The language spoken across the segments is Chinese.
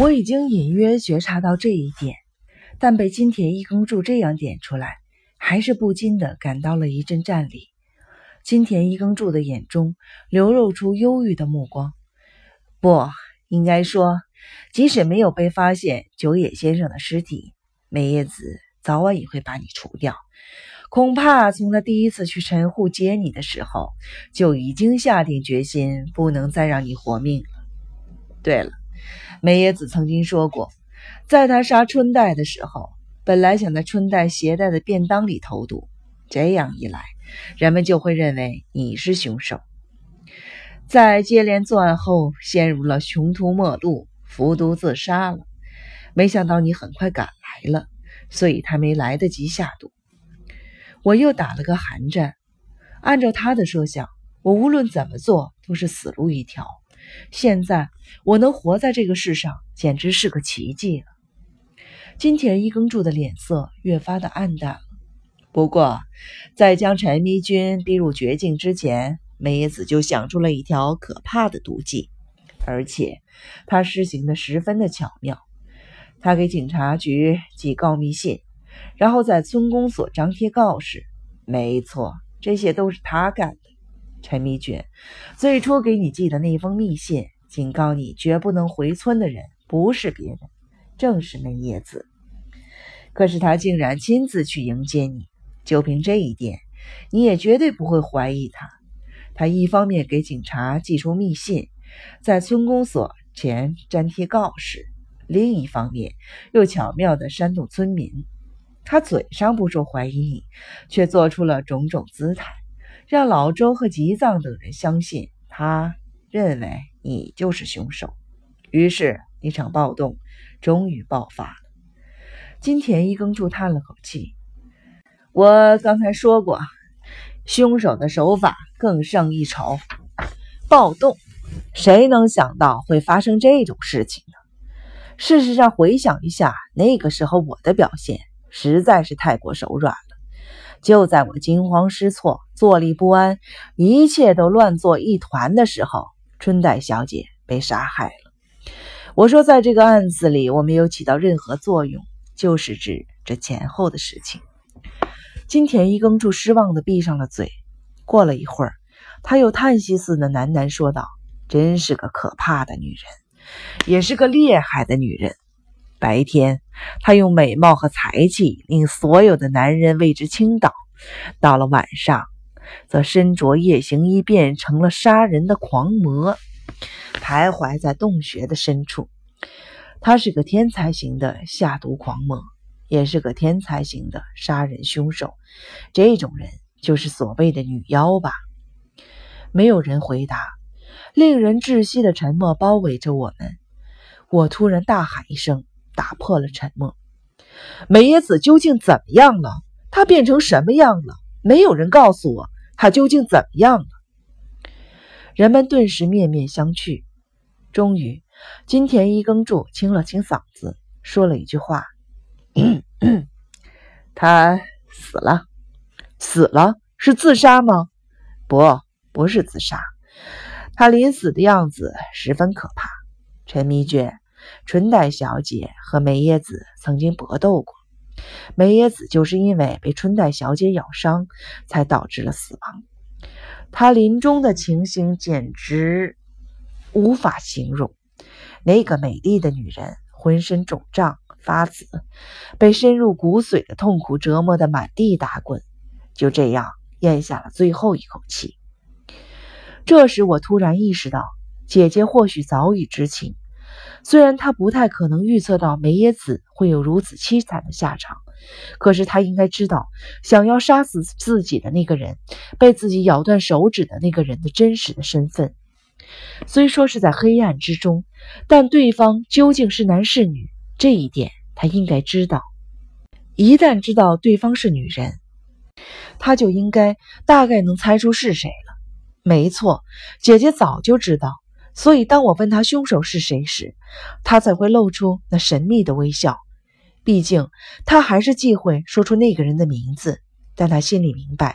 我已经隐约觉察到这一点，但被金田一耕助这样点出来，还是不禁的感到了一阵战栗。金田一耕助的眼中流露出忧郁的目光。不应该说，即使没有被发现九野先生的尸体，美叶子早晚也会把你除掉。恐怕从他第一次去陈户接你的时候，就已经下定决心不能再让你活命了。对了，梅叶子曾经说过，在他杀春代的时候，本来想在春代携带的便当里投毒，这样一来。人们就会认为你是凶手，在接连作案后陷入了穷途末路，服毒自杀了。没想到你很快赶来了，所以他没来得及下毒。我又打了个寒战。按照他的设想，我无论怎么做都是死路一条。现在我能活在这个世上，简直是个奇迹了。金田一耕助的脸色越发的暗淡了。不过，在将柴迷君逼入绝境之前，梅野子就想出了一条可怕的毒计，而且他施行的十分的巧妙。他给警察局寄告密信，然后在村公所张贴告示。没错，这些都是他干的。陈迷君最初给你寄的那封密信，警告你绝不能回村的人，不是别人，正是那叶子。可是他竟然亲自去迎接你。就凭这一点，你也绝对不会怀疑他。他一方面给警察寄出密信，在村公所前粘贴告示，另一方面又巧妙地煽动村民。他嘴上不说怀疑你，却做出了种种姿态，让老周和吉藏等人相信他认为你就是凶手。于是，一场暴动终于爆发了。金田一耕助叹了口气。我刚才说过，凶手的手法更胜一筹。暴动，谁能想到会发生这种事情呢？事实上，回想一下，那个时候我的表现实在是太过手软了。就在我惊慌失措、坐立不安、一切都乱作一团的时候，春代小姐被杀害了。我说，在这个案子里，我没有起到任何作用，就是指这前后的事情。金田一耕助失望地闭上了嘴。过了一会儿，他又叹息似的喃喃说道：“真是个可怕的女人，也是个厉害的女人。白天，她用美貌和才气令所有的男人为之倾倒；到了晚上，则身着夜行衣，变成了杀人的狂魔，徘徊在洞穴的深处。他是个天才型的下毒狂魔。”也是个天才型的杀人凶手，这种人就是所谓的女妖吧？没有人回答，令人窒息的沉默包围着我们。我突然大喊一声，打破了沉默：“美野子究竟怎么样了？她变成什么样了？没有人告诉我她究竟怎么样了。”人们顿时面面相觑。终于，金田一耕助清了清嗓子，说了一句话。他死了，死了是自杀吗？不，不是自杀。他临死的样子十分可怕。陈迷娟、春代小姐和梅耶子曾经搏斗过，梅耶子就是因为被春代小姐咬伤，才导致了死亡。他临终的情形简直无法形容。那个美丽的女人浑身肿胀。发紫，被深入骨髓的痛苦折磨得满地打滚，就这样咽下了最后一口气。这时，我突然意识到，姐姐或许早已知情。虽然他不太可能预测到梅野子会有如此凄惨的下场，可是他应该知道，想要杀死自己的那个人，被自己咬断手指的那个人的真实的身份。虽说是在黑暗之中，但对方究竟是男是女？这一点他应该知道。一旦知道对方是女人，他就应该大概能猜出是谁了。没错，姐姐早就知道，所以当我问他凶手是谁时，他才会露出那神秘的微笑。毕竟他还是忌讳说出那个人的名字，但他心里明白，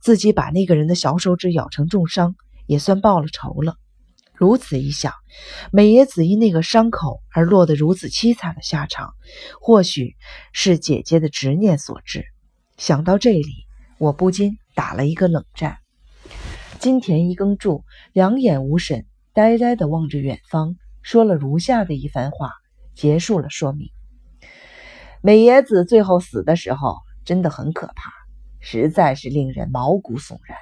自己把那个人的小手指咬成重伤，也算报了仇了。如此一想，美野子因那个伤口而落得如此凄惨的下场，或许是姐姐的执念所致。想到这里，我不禁打了一个冷战。金田一耕助两眼无神，呆呆地望着远方，说了如下的一番话，结束了说明。美野子最后死的时候真的很可怕，实在是令人毛骨悚然。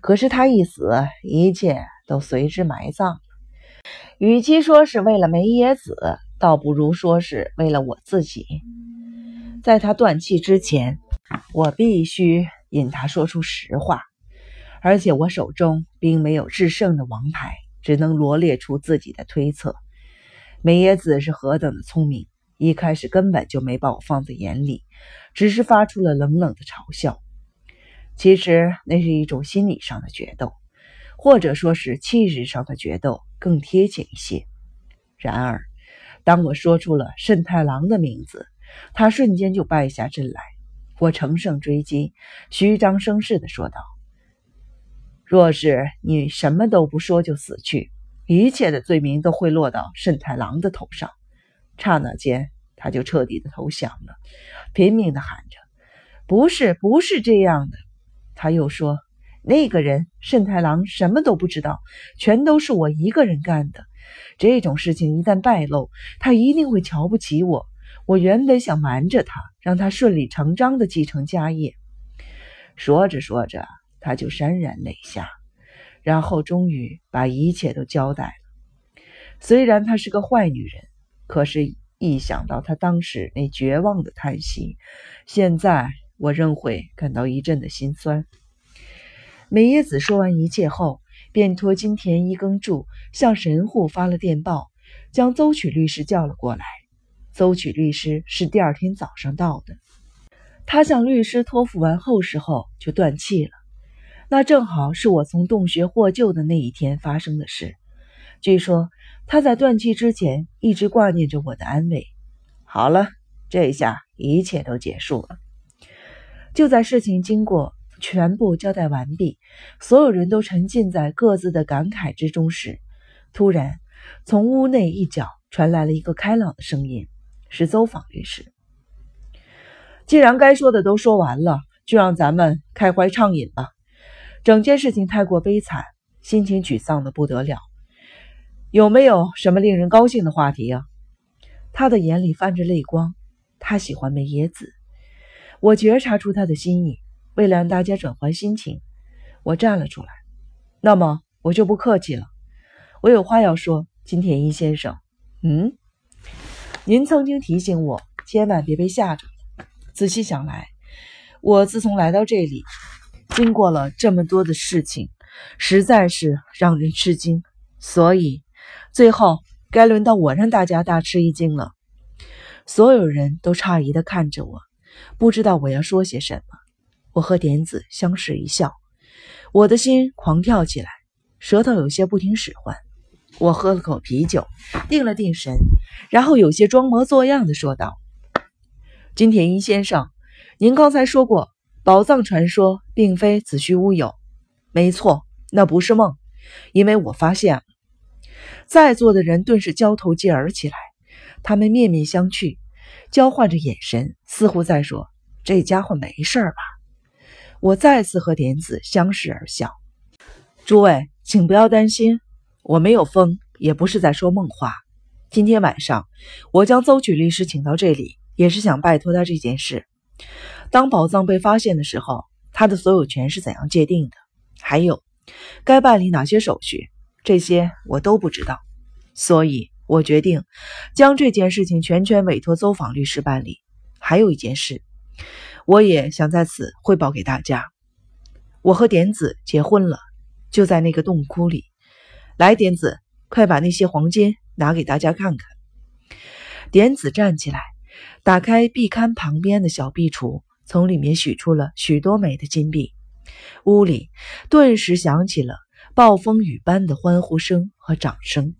可是他一死，一切都随之埋葬了。与其说是为了梅野子，倒不如说是为了我自己。在他断气之前，我必须引他说出实话。而且我手中并没有制胜的王牌，只能罗列出自己的推测。美野子是何等的聪明，一开始根本就没把我放在眼里，只是发出了冷冷的嘲笑。其实那是一种心理上的决斗，或者说是气质上的决斗更贴切一些。然而，当我说出了慎太郎的名字，他瞬间就败下阵来。我乘胜追击，虚张声势地说道：“若是你什么都不说就死去，一切的罪名都会落到慎太郎的头上。”刹那间，他就彻底的投降了，拼命的喊着：“不是，不是这样的。”他又说：“那个人慎太郎什么都不知道，全都是我一个人干的。这种事情一旦败露，他一定会瞧不起我。我原本想瞒着他，让他顺理成章的继承家业。”说着说着，他就潸然泪下，然后终于把一切都交代了。虽然她是个坏女人，可是，一想到她当时那绝望的叹息，现在……我仍会感到一阵的心酸。美叶子说完一切后，便托金田一耕助向神户发了电报，将邹曲律师叫了过来。邹曲律师是第二天早上到的。他向律师托付完后事后就断气了。那正好是我从洞穴获救的那一天发生的事。据说他在断气之前一直挂念着我的安危。好了，这下一切都结束了。就在事情经过全部交代完毕，所有人都沉浸在各自的感慨之中时，突然从屋内一角传来了一个开朗的声音，是邹访律师。既然该说的都说完了，就让咱们开怀畅饮吧。整件事情太过悲惨，心情沮丧的不得了。有没有什么令人高兴的话题啊？他的眼里泛着泪光，他喜欢梅野子。我觉察出他的心意，为了让大家转换心情，我站了出来。那么我就不客气了，我有话要说，金田一先生。嗯，您曾经提醒我，千万别被吓着。仔细想来，我自从来到这里，经过了这么多的事情，实在是让人吃惊。所以，最后该轮到我让大家大吃一惊了。所有人都诧异地看着我。不知道我要说些什么，我和点子相视一笑，我的心狂跳起来，舌头有些不听使唤。我喝了口啤酒，定了定神，然后有些装模作样的说道：“金田一先生，您刚才说过，宝藏传说并非子虚乌有。没错，那不是梦，因为我发现了。”在座的人顿时交头接耳起来，他们面面相觑。交换着眼神，似乎在说：“这家伙没事吧？”我再次和点子相视而笑。诸位，请不要担心，我没有疯，也不是在说梦话。今天晚上，我将邹曲律师请到这里，也是想拜托他这件事。当宝藏被发现的时候，他的所有权是怎样界定的？还有，该办理哪些手续？这些我都不知道，所以。我决定将这件事情全权委托邹访律师办理。还有一件事，我也想在此汇报给大家：我和点子结婚了，就在那个洞窟里。来，点子，快把那些黄金拿给大家看看。点子站起来，打开壁龛旁边的小壁橱，从里面取出了许多枚的金币。屋里顿时响起了暴风雨般的欢呼声和掌声。